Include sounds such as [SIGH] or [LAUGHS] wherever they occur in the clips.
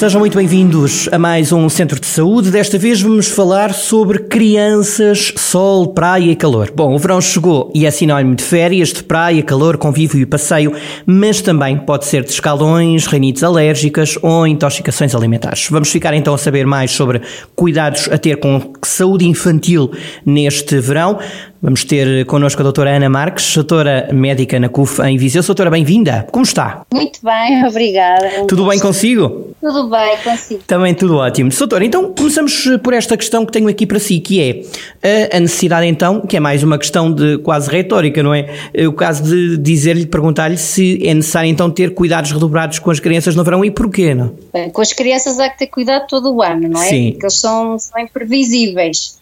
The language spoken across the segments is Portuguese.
Sejam muito bem-vindos a mais um Centro de Saúde. Desta vez vamos falar sobre crianças, sol, praia e calor. Bom, o verão chegou e é sinónimo de férias, de praia, calor, convívio e passeio, mas também pode ser de escalões, renites alérgicas ou intoxicações alimentares. Vamos ficar então a saber mais sobre cuidados a ter com saúde infantil neste verão. Vamos ter connosco a doutora Ana Marques, doutora médica na CUF em Viseu. Doutora, bem-vinda. Como está? Muito bem, [LAUGHS] obrigada. Tudo bem consigo? Tudo bem, consigo. Também tudo ótimo. Doutora, então começamos por esta questão que tenho aqui para si, que é a necessidade então, que é mais uma questão de quase retórica, não é? O caso de dizer-lhe, perguntar-lhe se é necessário então ter cuidados redobrados com as crianças no verão e porquê, não? Bem, com as crianças há que ter cuidado todo o ano, não é? Sim. Porque eles são, são imprevisíveis.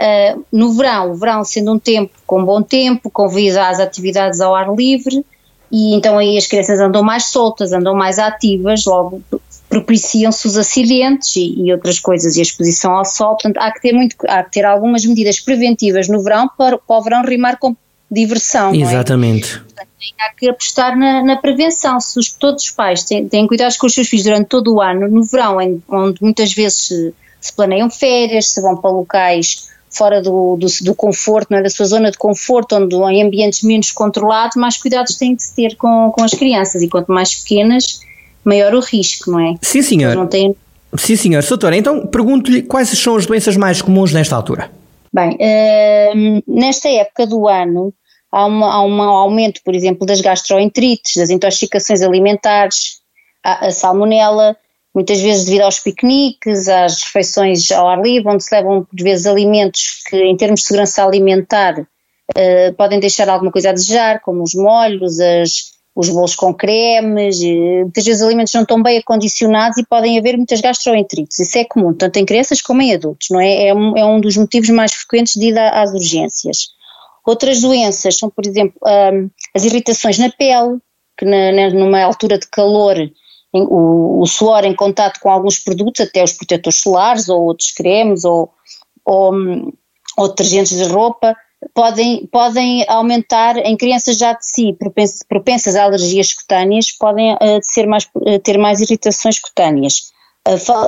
Uh, no verão, o verão sendo um tempo com bom tempo, convida às atividades ao ar livre e então aí as crianças andam mais soltas, andam mais ativas, logo propiciam-se os acidentes e, e, outras coisas e a exposição ao sol, portanto há que ter, muito, há que ter algumas medidas preventivas no verão para, para o verão rimar com diversão. Exatamente. É? Portanto, há que apostar na, na prevenção. Se os, todos os pais têm, têm cuidados com os seus filhos durante todo o ano, no verão, em, onde muitas vezes se, se planeiam férias, se vão para locais fora do, do, do, conforto, não é? da sua zona de conforto, onde em ambientes menos controlados, mais cuidados têm de se ter com, com as crianças e quanto mais pequenas, maior o risco, não é? Sim, senhor. Não têm... Sim, senhor. Doutora, então pergunto-lhe quais são as doenças mais comuns nesta altura? Bem, uh, nesta época do ano há, uma, há um aumento, por exemplo, das gastroenterites, das intoxicações alimentares, a, a salmonela, muitas vezes devido aos piqueniques, às refeições ao ar livre, onde se levam por vezes alimentos que em termos de segurança alimentar uh, podem deixar alguma coisa a desejar, como os molhos, as, os bolos com cremes, muitas vezes os alimentos não estão bem acondicionados e podem haver muitas gastroenterites, isso é comum, tanto em crianças como em adultos, não é? É um, é um dos motivos mais frequentes de ida às urgências. Outras doenças são, por exemplo, um, as irritações na pele, que na, na, numa altura de calor o, o suor em contato com alguns produtos, até os protetores solares ou outros cremes ou, ou, ou detergentes de roupa, podem, podem aumentar em crianças já de si propensas, propensas a alergias cutâneas, podem uh, ser mais, uh, ter mais irritações cutâneas.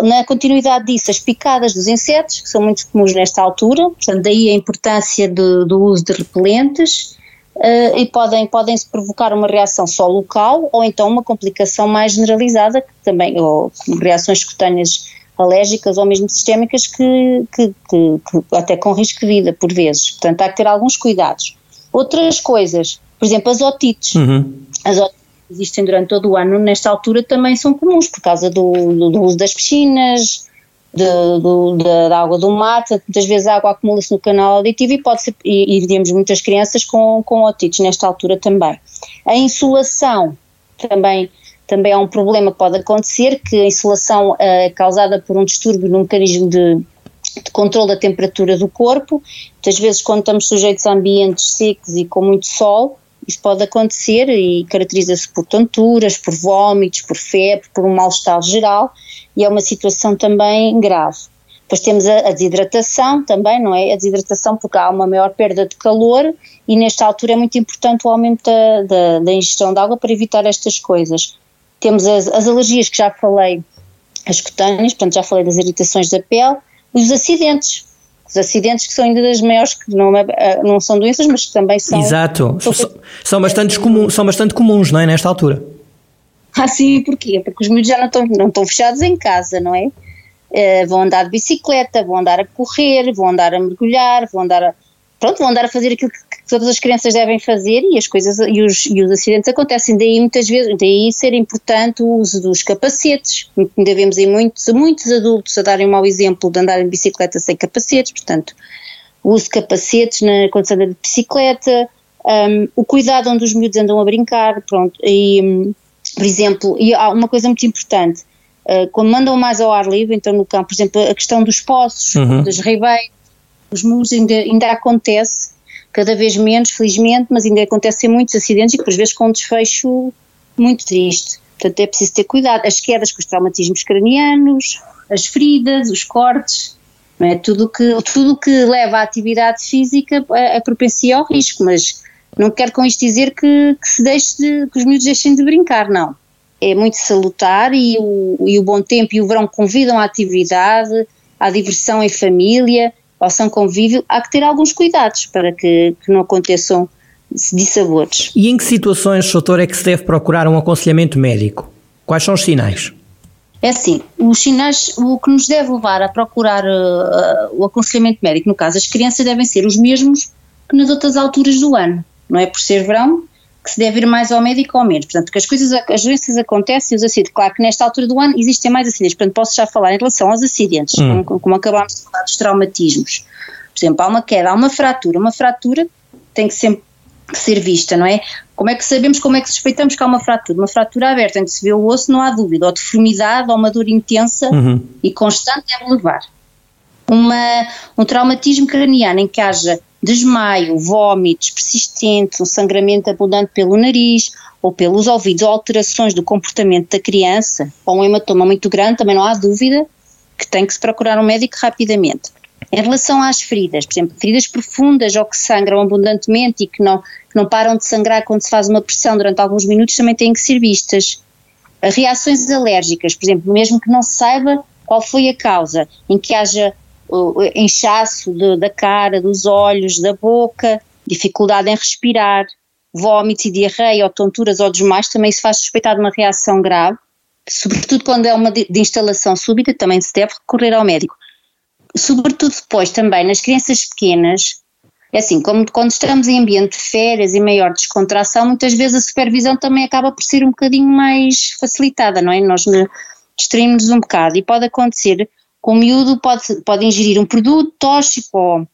Na continuidade disso, as picadas dos insetos, que são muito comuns nesta altura, portanto, daí a importância do uso de repelentes uh, e podem, podem -se provocar uma reação só local ou então uma complicação mais generalizada, que também, ou reações cutâneas alérgicas ou mesmo sistémicas que, que, que, que, até com risco de vida por vezes. Portanto, há que ter alguns cuidados. Outras coisas, por exemplo, as otites. Uhum. As otites existem durante todo o ano, nesta altura também são comuns por causa do, do, do uso das piscinas, de, da, água do mar, muitas vezes a água acumula-se no canal auditivo e pode ser, e, e vemos muitas crianças com, com otites nesta altura também. A insolação também, também é um problema que pode acontecer, que a insolação é causada por um distúrbio no mecanismo de, de controle da temperatura do corpo, muitas vezes quando estamos sujeitos a ambientes secos e com muito sol, isso pode acontecer e caracteriza-se por tonturas, por vômitos, por febre, por um mal-estar geral e é uma situação também grave. Depois temos a, a, desidratação também, não é? A desidratação porque há uma maior perda de calor e nesta altura é muito importante o aumento da, da, da ingestão de água para evitar estas coisas. Temos as, as alergias que já falei, as cutâneas, portanto já falei das irritações da pele, os acidentes, os acidentes que são ainda das maiores, que não, é, não são doenças, mas que também são. Exato, são, são, bastante, comum, são bastante comuns, não é? Nesta altura. Ah, sim, porquê? Porque os miúdos já não estão, não estão fechados em casa, não é? Uh, vão andar de bicicleta, vão andar a correr, vão andar a mergulhar, vão andar a, pronto, vão andar a fazer aquilo que, que todas as crianças devem fazer e as coisas e os, e os acidentes acontecem. Daí muitas vezes, daí ser importante o uso dos capacetes. Ainda vemos em muitos, muitos adultos a darem um mau exemplo de andar em bicicleta sem capacetes, portanto, o uso de capacetes na, quando se anda de bicicleta, um, o cuidado onde os miúdos andam a brincar, pronto, e um, por exemplo, e há uma coisa muito importante, uh, quando mandam mais ao ar livre, então no campo, por exemplo, a questão dos poços, uhum. das ribeiras, os muros ainda, ainda acontece, cada vez menos, felizmente, mas ainda acontecem muitos acidentes e por vezes com um desfecho muito triste. Portanto, é preciso ter cuidado. As quedas com os traumatismos cranianos, as feridas, os cortes, não é? tudo que, tudo que leva à atividade física é, é propensia ao risco, mas não quero com isto dizer que, que se deixe de, que os miúdos deixem de brincar, não. É muito salutar e o, e o bom tempo e o verão convidam à atividade, à diversão em família, ao são convívio. Há que ter alguns cuidados para que, que não aconteçam dissabores. E em que situações, doutor, é que se deve procurar um aconselhamento médico? Quais são os sinais? É assim, os sinais, o que nos deve levar a procurar uh, o aconselhamento médico, no caso, as crianças devem ser os mesmos que nas outras alturas do ano, não é por ser verão que se deve ir mais ao médico ou menos, portanto, que as coisas, as doenças acontecem e os acidentes, claro que nesta altura do ano existem mais acidentes, portanto posso já falar em relação aos acidentes, hum. como, como acabámos de falar dos traumatismos, por exemplo, há uma queda, há uma fratura, uma fratura tem que sempre ser vista, não é? Como é que sabemos, como é que suspeitamos que há uma fratura? Uma fratura aberta, em que se vê o osso, não há dúvida, ou deformidade, ou uma dor intensa uhum. e constante deve levar. Uma, um traumatismo craniano em que haja desmaio, vômitos persistentes, um sangramento abundante pelo nariz ou pelos ouvidos, ou alterações do comportamento da criança, ou um hematoma muito grande, também não há dúvida que tem que se procurar um médico rapidamente. Em relação às feridas, por exemplo, feridas profundas ou que sangram abundantemente e que não, que não param de sangrar quando se faz uma pressão durante alguns minutos, também têm que ser vistas. Reações alérgicas, por exemplo, mesmo que não se saiba qual foi a causa, em que haja inchaço de, da cara, dos olhos, da boca, dificuldade em respirar, vômitos e diarreia ou tonturas ou desmaios, também se faz suspeitar de uma reação grave, sobretudo quando é uma de, de instalação súbita, também se deve recorrer ao médico sobretudo depois também nas crianças pequenas, é assim, como quando estamos em ambiente de férias e maior descontração, muitas vezes a supervisão também acaba por ser um bocadinho mais facilitada, não é? Nós distraímos um bocado e pode acontecer que o miúdo pode, pode ingerir um produto tóxico ou,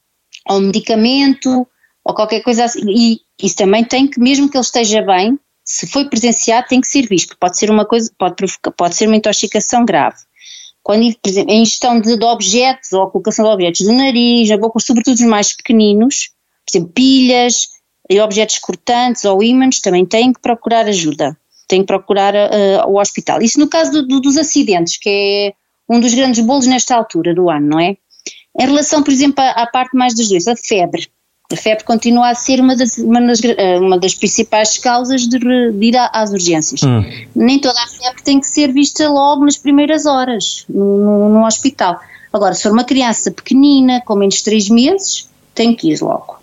ou um medicamento ou qualquer coisa assim, e isso também tem que, mesmo que ele esteja bem, se foi presenciado tem que ser visto, pode ser uma coisa, pode, provocar, pode ser uma intoxicação grave quando, por exemplo, a ingestão de, de, objetos ou a colocação de objetos do nariz, na boca, sobretudo os mais pequeninos, por exemplo, pilhas e objetos cortantes ou ímãs, também têm que procurar ajuda, têm que procurar uh, o hospital. Isso no caso do, do, dos acidentes, que é um dos grandes bolos nesta altura do ano, não é? Em relação, por exemplo, à, à parte mais das doenças, a febre. A febre continua a ser uma das, uma das, eh, uma das principais causas de, de ir às urgências. Hum. Nem toda a febre tem que ser vista logo nas primeiras horas no, no, hospital. Agora, se for uma criança pequenina, com menos de 3 meses, tem que ir logo.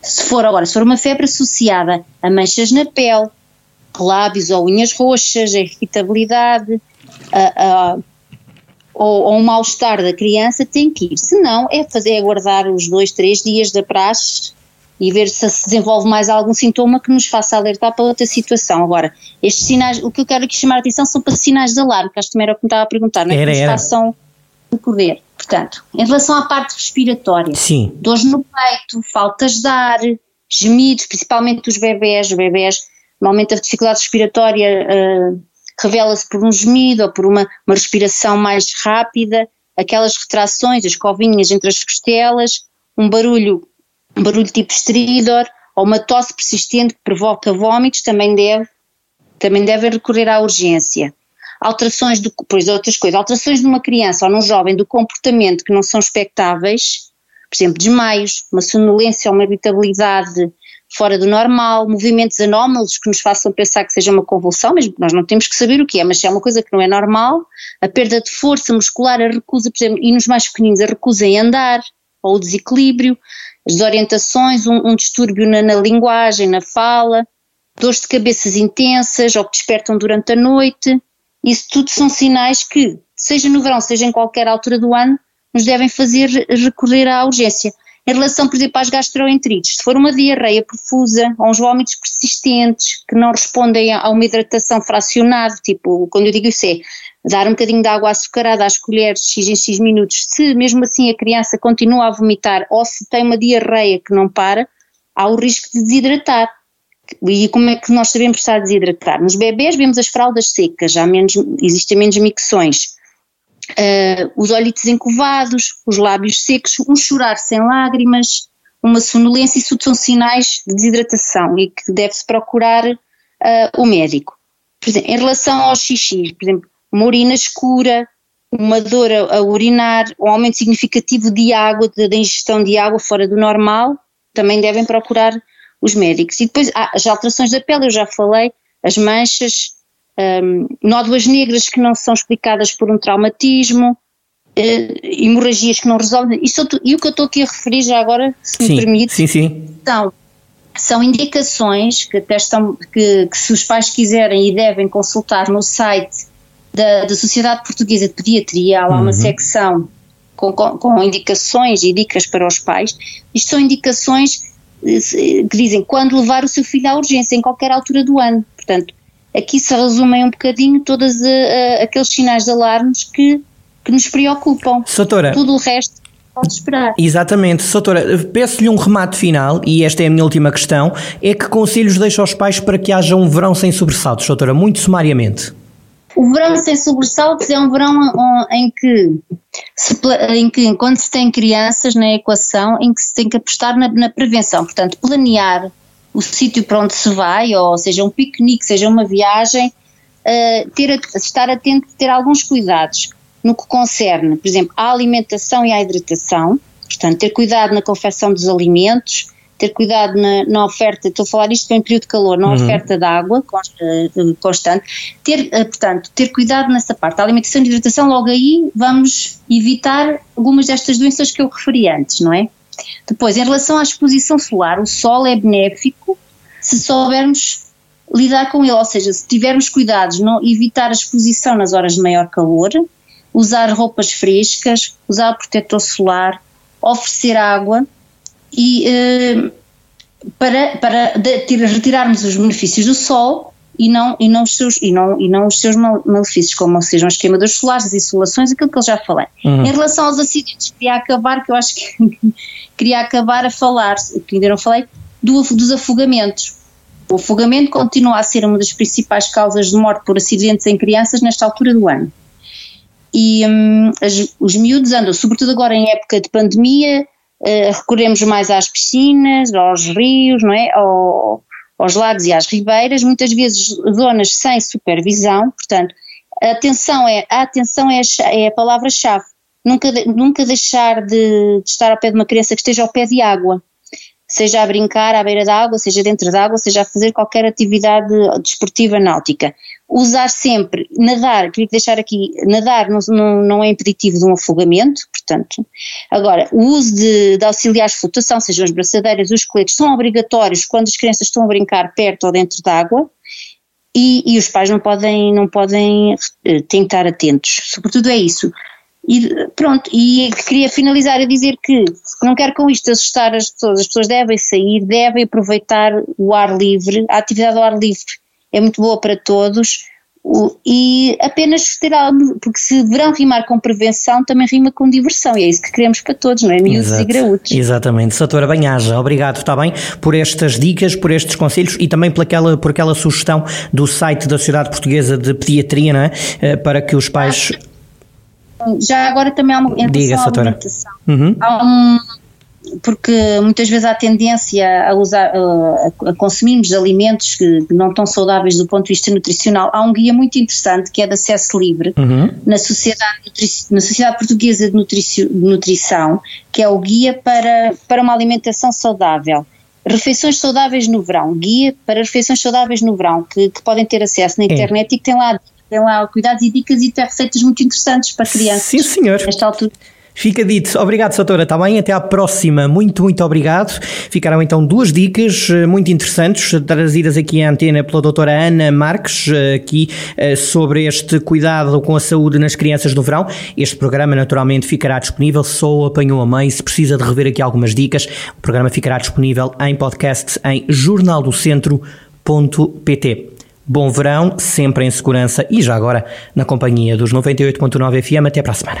Se for agora, se for uma febre associada a manchas na pele, lábios ou unhas roxas, a irritabilidade, a, a ou, ou um mal-estar da criança, tem que ir. Se não, é fazer, é aguardar os dois, três dias da praxe e ver se se desenvolve mais algum sintoma que nos faça alertar para outra situação. Agora, estes sinais, o que eu quero aqui chamar a atenção são para sinais de alarme, que acho que também era o que me estava a perguntar, não é? Era, que nos façam decorrer. Portanto, em relação à parte respiratória, Sim. dores no peito, faltas de ar, gemidos, principalmente dos bebés, os bebés, normalmente a dificuldade respiratória uh, revela-se por um gemido ou por uma, uma respiração mais rápida, aquelas retrações, as covinhas entre as costelas, um barulho, um barulho tipo estridor ou uma tosse persistente que provoca vômitos, também deve, também deve recorrer à urgência. Alterações, do, pois outras coisas, alterações de uma criança ou num jovem do comportamento que não são expectáveis, por exemplo, desmaios, uma sonolência ou uma irritabilidade fora do normal, movimentos anómalos que nos façam pensar que seja uma convulsão, que nós não temos que saber o que é, mas se é uma coisa que não é normal, a perda de força muscular, a recusa, por exemplo, e nos mais pequeninos, a recusa em andar, ou o desequilíbrio, as desorientações, um, um distúrbio na, na, linguagem, na fala, dores de cabeças intensas ou que despertam durante a noite, isso tudo são sinais que, seja no verão, seja em qualquer altura do ano, nos devem fazer recorrer à urgência. Em relação, por exemplo, às gastroenterites, se for uma diarreia profusa ou uns vômitos persistentes que não respondem a uma hidratação fracionada, tipo, quando eu digo isso é dar um bocadinho de água açucarada às colheres x em x minutos, se mesmo assim a criança continua a vomitar ou se tem uma diarreia que não para, há o risco de desidratar. E como é que nós sabemos estar a desidratar? Nos bebés vemos as fraldas secas, há menos, existem menos micções uh, os olhitos encovados, os lábios secos, um chorar sem lágrimas, uma sonolência, isso são sinais de desidratação e que deve-se procurar uh, o médico. Por exemplo, em relação ao xixi, por exemplo, uma urina escura, uma dor a, a urinar, um aumento significativo de água, da ingestão de água fora do normal, também devem procurar os médicos. E depois ah, as alterações da pele, eu já falei, as manchas, um, nódoas negras que não são explicadas por um traumatismo, uh, hemorragias que não resolvem. Isso, e o que eu estou aqui a referir já agora, se sim, me permite, sim, sim. São, são indicações que, estão, que, que se os pais quiserem e devem consultar no site da, da Sociedade Portuguesa de Pediatria, há lá uhum. uma secção com, com, com, indicações e dicas para os pais. Isto são indicações eh, que dizem quando levar o seu filho à urgência, em qualquer altura do ano. Portanto, aqui se resumem um bocadinho todos uh, uh, aqueles sinais de alarmes que, que nos preocupam. Soutora, Tudo o resto pode esperar. Exatamente. Soutora, peço-lhe um remate final, e esta é a minha última questão, é que conselhos deixa aos pais para que haja um verão sem sobressaltos, Soutora, muito sumariamente? O verão sem sobressaltos é um verão em que, se, em que quando se tem crianças na equação, em que se tem que apostar na, na prevenção, portanto, planear o sítio para onde se vai, ou seja um piquenique, seja uma viagem, uh, ter, estar atento, ter alguns cuidados no que concerne, por exemplo, à alimentação e à hidratação, portanto, ter cuidado na confecção dos alimentos, ter cuidado na, na, oferta, estou a falar isto em período de calor, na uhum. oferta de água eh, constante, ter, eh, portanto, ter cuidado nessa parte. A alimentação e hidratação, logo aí vamos evitar algumas destas doenças que eu referi antes, não é? Depois, em relação à exposição solar, o sol é benéfico se soubermos lidar com ele, ou seja, se tivermos cuidados, não evitar a exposição nas horas de maior calor, usar roupas frescas, usar protetor solar, oferecer água, e uh, para, para de, retirarmos os benefícios do sol e não, e não, os, seus, e não, e não os seus malefícios, como sejam as queimaduras solares, as insolações, aquilo que eu já falei. Uhum. Em relação aos acidentes, queria acabar, que eu acho que [LAUGHS] queria acabar a falar, que ainda não falei, do, dos afogamentos. O afogamento continua a ser uma das principais causas de morte por acidentes em crianças nesta altura do ano. E hum, as, os miúdos andam, sobretudo agora em época de pandemia, uh, recorremos mais às piscinas, aos rios, não é? Ao, aos lagos e às ribeiras, muitas vezes zonas sem supervisão, portanto, a atenção é, a atenção é a, é a palavra-chave. Nunca, nunca deixar de, de, estar ao pé de uma criança que esteja ao pé de água seja a brincar à beira da água, seja dentro da água, seja a fazer qualquer atividade desportiva náutica. Usar sempre, nadar, queria deixar aqui, nadar não, não, não é impeditivo de um afogamento, portanto. Agora, o uso de, de auxiliares de flutuação, sejam as braçadeiras, os coletes, são obrigatórios quando as crianças estão a brincar perto ou dentro da água. E, e os pais não podem, não podem uh, tentar atentos. Sobretudo é isso. E pronto, e queria finalizar a dizer que não quero com isto assustar as pessoas, as pessoas devem sair, devem aproveitar o ar livre, a atividade ao ar livre é muito boa para todos e apenas ter algo, porque se verão rimar com prevenção, também rima com diversão, e é isso que queremos para todos, não é? Miúdos Exato. e graúdos. Exatamente. Satora Banhaja, obrigado, está bem, por estas dicas, por estes conselhos e também por aquela, por aquela sugestão do site da Sociedade Portuguesa de Pediatria, não é? Eh, para que os pais. Já agora também há uma Diga, alimentação. Uhum. Há um, porque muitas vezes há tendência a usar, a, consumirmos alimentos que, não estão saudáveis do ponto de vista nutricional. Há um guia muito interessante que é de acesso livre uhum. na, Sociedade, na Sociedade Portuguesa de, de Nutrição, que é o guia para, para uma alimentação saudável. Refeições saudáveis no verão, guia para refeições saudáveis no verão, que, que podem ter acesso na internet e que tem lá tem lá cuidados e dicas e tem receitas muito interessantes para crianças. Sim, senhor. Nesta altura. Fica dito. Obrigado, Satora. Está bem? Até à próxima. Muito, muito obrigado. Ficaram então duas dicas eh, muito interessantes, trazidas aqui à antena pela doutora Ana Marques, eh, aqui eh, sobre este cuidado com a saúde nas crianças no verão. Este programa, naturalmente, ficará disponível. Só apanhou a mãe. Se precisa de rever aqui algumas dicas, o programa ficará disponível em podcast em jornaldocentro.pt. Bom verão, sempre em segurança e já agora na companhia dos 98.9 FM. Até para a semana.